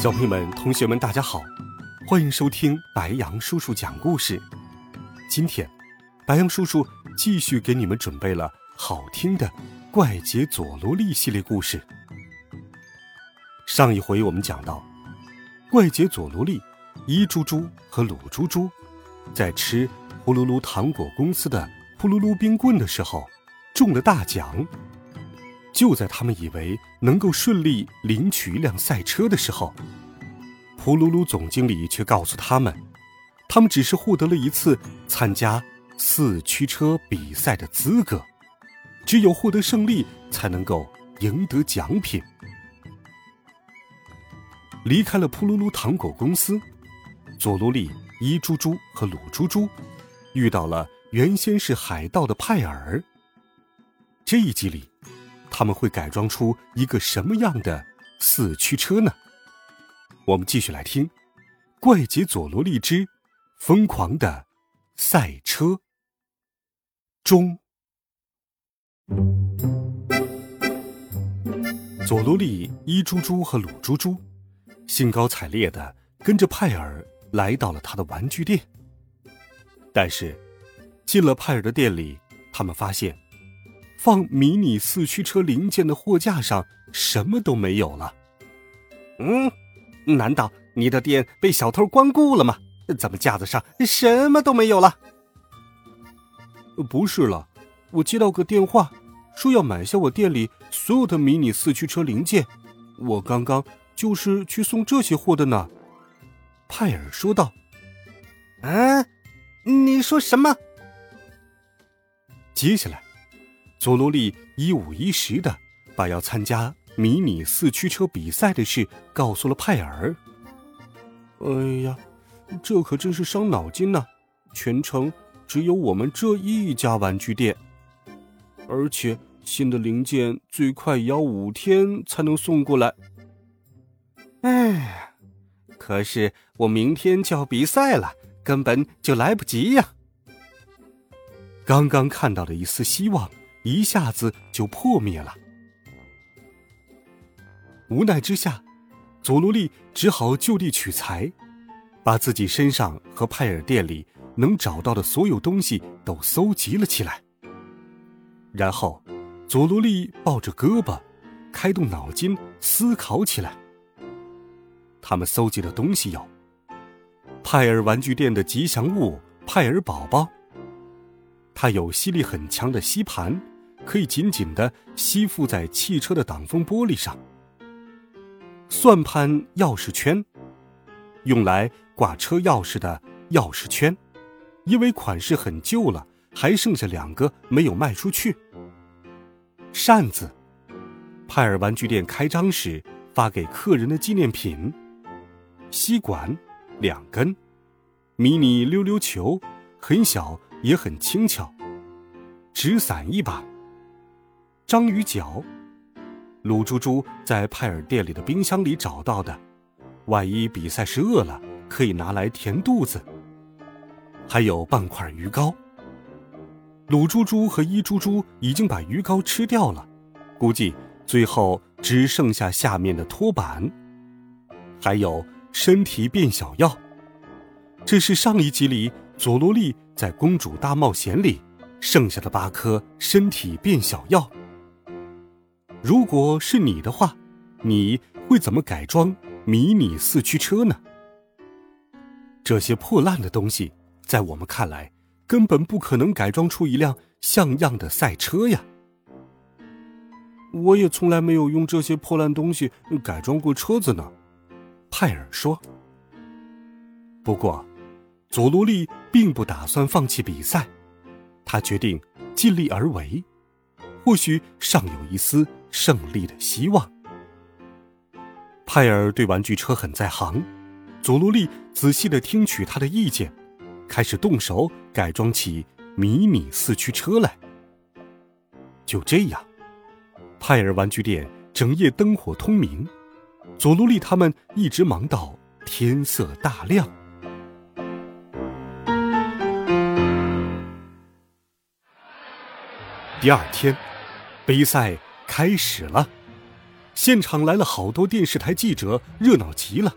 小朋友们、同学们，大家好，欢迎收听白杨叔叔讲故事。今天，白杨叔叔继续给你们准备了好听的《怪杰佐罗利》系列故事。上一回我们讲到，怪杰佐罗利、伊猪猪和鲁猪猪在吃呼噜噜糖果公司的呼噜噜冰棍的时候中了大奖。就在他们以为能够顺利领取一辆赛车的时候，呼噜噜总经理却告诉他们，他们只是获得了一次参加四驱车比赛的资格，只有获得胜利才能够赢得奖品。离开了噗噜噜糖果公司，佐罗利、伊猪猪和鲁猪猪遇到了原先是海盗的派尔。这一集里。他们会改装出一个什么样的四驱车呢？我们继续来听《怪杰佐罗利之疯狂的赛车》中。佐罗利、伊猪猪和鲁猪猪兴高采烈的跟着派尔来到了他的玩具店，但是进了派尔的店里，他们发现。放迷你四驱车零件的货架上什么都没有了。嗯，难道你的店被小偷光顾了吗？怎么架子上什么都没有了？不是了，我接到个电话，说要买下我店里所有的迷你四驱车零件。我刚刚就是去送这些货的呢。派尔说道。啊，你说什么？接下来。佐罗利一五一十的把要参加迷你四驱车比赛的事告诉了派尔。哎呀，这可真是伤脑筋呐！全城只有我们这一家玩具店，而且新的零件最快也要五天才能送过来。哎，可是我明天就要比赛了，根本就来不及呀！刚刚看到的一丝希望。一下子就破灭了。无奈之下，佐罗利只好就地取材，把自己身上和派尔店里能找到的所有东西都搜集了起来。然后，佐罗利抱着胳膊，开动脑筋思考起来。他们搜集的东西有：派尔玩具店的吉祥物派尔宝宝，它有吸力很强的吸盘。可以紧紧的吸附在汽车的挡风玻璃上。算盘钥匙圈，用来挂车钥匙的钥匙圈，因为款式很旧了，还剩下两个没有卖出去。扇子，派尔玩具店开张时发给客人的纪念品。吸管，两根。迷你溜溜球，很小也很轻巧。纸伞一把。章鱼脚，鲁猪猪在派尔店里的冰箱里找到的，万一比赛时饿了，可以拿来填肚子。还有半块鱼糕。鲁猪猪和伊猪猪已经把鱼糕吃掉了，估计最后只剩下下面的托板。还有身体变小药，这是上一集里佐罗利在《公主大冒险》里剩下的八颗身体变小药。如果是你的话，你会怎么改装迷你四驱车呢？这些破烂的东西，在我们看来，根本不可能改装出一辆像样的赛车呀。我也从来没有用这些破烂东西改装过车子呢。派尔说。不过，佐罗利并不打算放弃比赛，他决定尽力而为，或许尚有一丝。胜利的希望。派尔对玩具车很在行，佐罗利仔细的听取他的意见，开始动手改装起迷你四驱车来。就这样，派尔玩具店整夜灯火通明，佐罗利他们一直忙到天色大亮。第二天，杯赛开始了。现场来了好多电视台记者，热闹极了。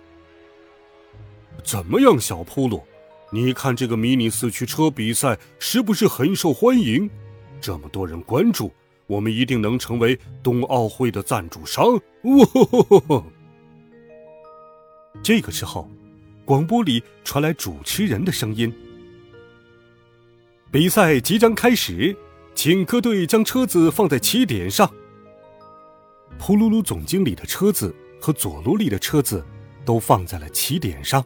怎么样，小铺路？你看这个迷你四驱车比赛是不是很受欢迎？这么多人关注，我们一定能成为冬奥会的赞助商！哇！这个时候，广播里传来主持人的声音：“比赛即将开始，请各队将车子放在起点上。”普鲁鲁总经理的车子和佐罗利的车子都放在了起点上。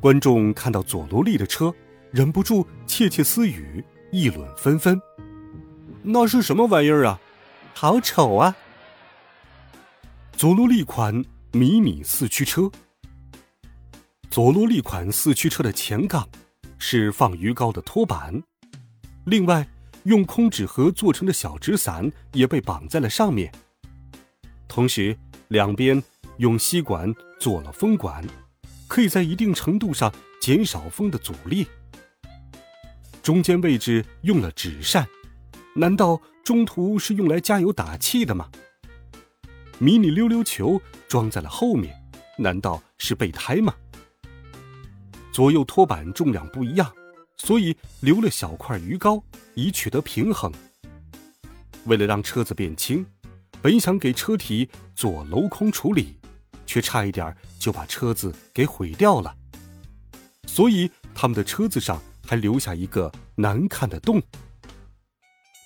观众看到佐罗利的车，忍不住窃窃私语，议论纷纷：“那是什么玩意儿啊？好丑啊！”佐罗利款迷你四驱车。佐罗利款四驱车的前杠是放鱼糕的托板，另外用空纸盒做成的小纸伞也被绑在了上面。同时，两边用吸管做了风管，可以在一定程度上减少风的阻力。中间位置用了纸扇，难道中途是用来加油打气的吗？迷你溜溜球装在了后面，难道是备胎吗？左右托板重量不一样，所以留了小块鱼膏以取得平衡。为了让车子变轻。本想给车体做镂空处理，却差一点就把车子给毁掉了。所以他们的车子上还留下一个难看的洞。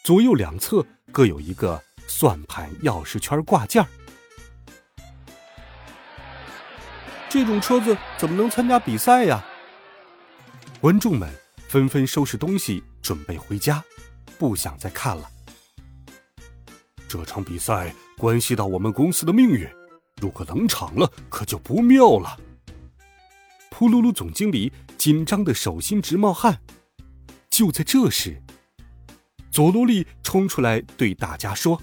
左右两侧各有一个算盘、钥匙圈挂件这种车子怎么能参加比赛呀？观众们纷纷收拾东西，准备回家，不想再看了。这场比赛关系到我们公司的命运，如果冷场了，可就不妙了。噗噜噜总经理紧张的手心直冒汗。就在这时，佐罗利冲出来对大家说：“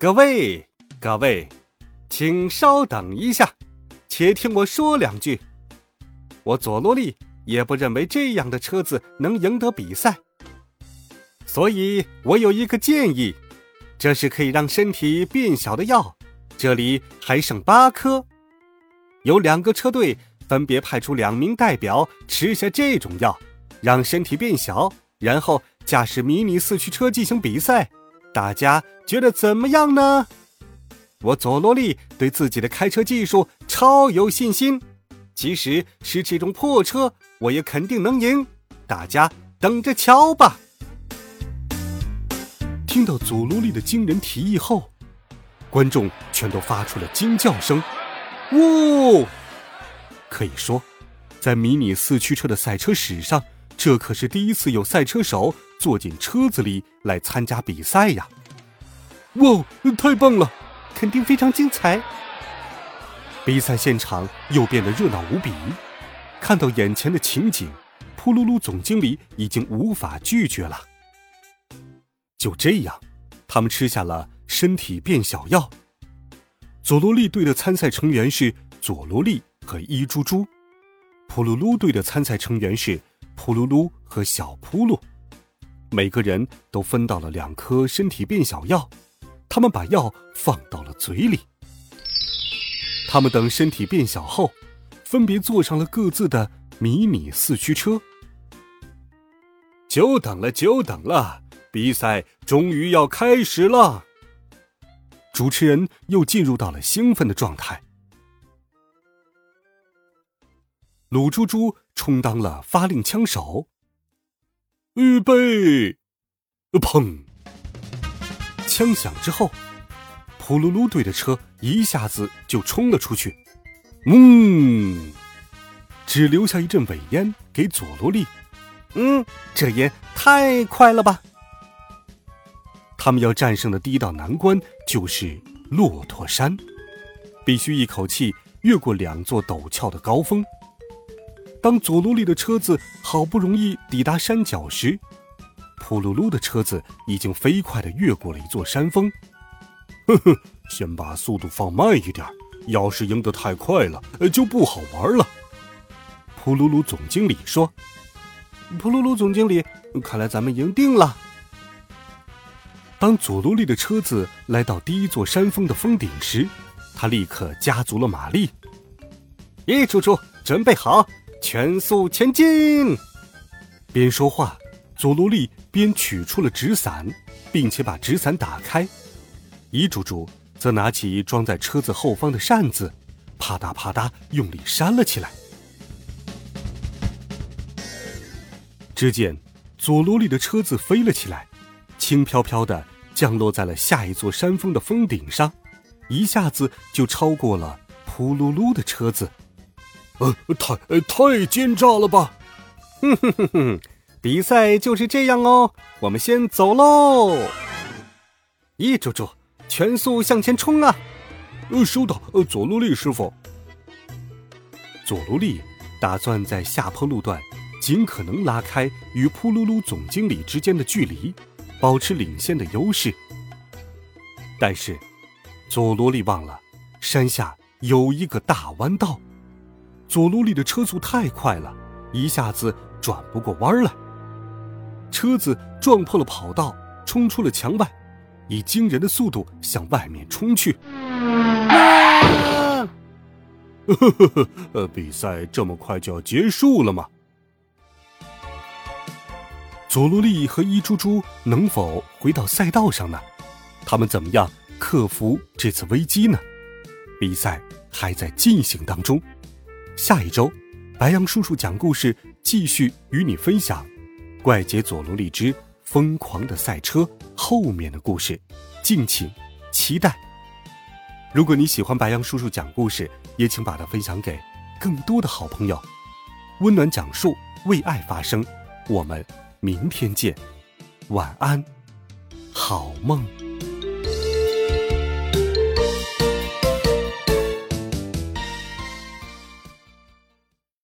各位，各位，请稍等一下，且听我说两句。我佐罗利也不认为这样的车子能赢得比赛，所以我有一个建议。”这是可以让身体变小的药，这里还剩八颗。有两个车队分别派出两名代表吃下这种药，让身体变小，然后驾驶迷你四驱车进行比赛。大家觉得怎么样呢？我佐罗利对自己的开车技术超有信心，即使是这种破车，我也肯定能赢。大家等着瞧吧。听到佐罗利的惊人提议后，观众全都发出了惊叫声。呜！可以说，在迷你四驱车的赛车史上，这可是第一次有赛车手坐进车子里来参加比赛呀！哇，太棒了，肯定非常精彩。比赛现场又变得热闹无比。看到眼前的情景，噗噜噜总经理已经无法拒绝了。就这样，他们吃下了身体变小药。佐罗利队的参赛成员是佐罗利和伊猪猪，普鲁鲁队的参赛成员是普鲁鲁和小扑噜。每个人都分到了两颗身体变小药，他们把药放到了嘴里。他们等身体变小后，分别坐上了各自的迷你四驱车。久等了，久等了。比赛终于要开始了，主持人又进入到了兴奋的状态。鲁猪猪充当了发令枪手，预备，砰！枪响之后，普鲁鲁队的车一下子就冲了出去，嗯，只留下一阵尾烟给佐罗利。嗯，这也太快了吧！他们要战胜的第一道难关就是骆驼山。必须一口气越过两座陡峭的高峰。当佐罗利的车子好不容易抵达山脚时，噗噜噜的车子已经飞快地越过了一座山峰。呵呵，先把速度放慢一点，要是赢得太快了，就不好玩了。噗噜噜总经理说：“噗噜噜总经理，看来咱们赢定了。”当佐罗利的车子来到第一座山峰的峰顶时，他立刻加足了马力。一猪猪，准备好，全速前进！边说话，佐罗利边取出了纸伞，并且把纸伞打开。一猪猪则拿起装在车子后方的扇子，啪嗒啪嗒用力扇了起来。只见佐罗利的车子飞了起来。轻飘飘的降落在了下一座山峰的峰顶上，一下子就超过了噗噜噜的车子。呃，太太奸诈了吧！哼哼哼哼，比赛就是这样哦。我们先走喽。一猪猪，全速向前冲啊！呃，收到。呃，佐罗利师傅。佐罗利打算在下坡路段尽可能拉开与噗噜噜总经理之间的距离。保持领先的优势，但是佐罗利忘了山下有一个大弯道，佐罗利的车速太快了，一下子转不过弯来，车子撞破了跑道，冲出了墙外，以惊人的速度向外面冲去。呵呵呵，呃，比赛这么快就要结束了吗？佐罗利和伊猪猪能否回到赛道上呢？他们怎么样克服这次危机呢？比赛还在进行当中。下一周，白羊叔叔讲故事继续与你分享《怪杰佐罗利之疯狂的赛车》后面的故事，敬请期待。如果你喜欢白羊叔叔讲故事，也请把它分享给更多的好朋友。温暖讲述，为爱发声。我们。明天见，晚安，好梦。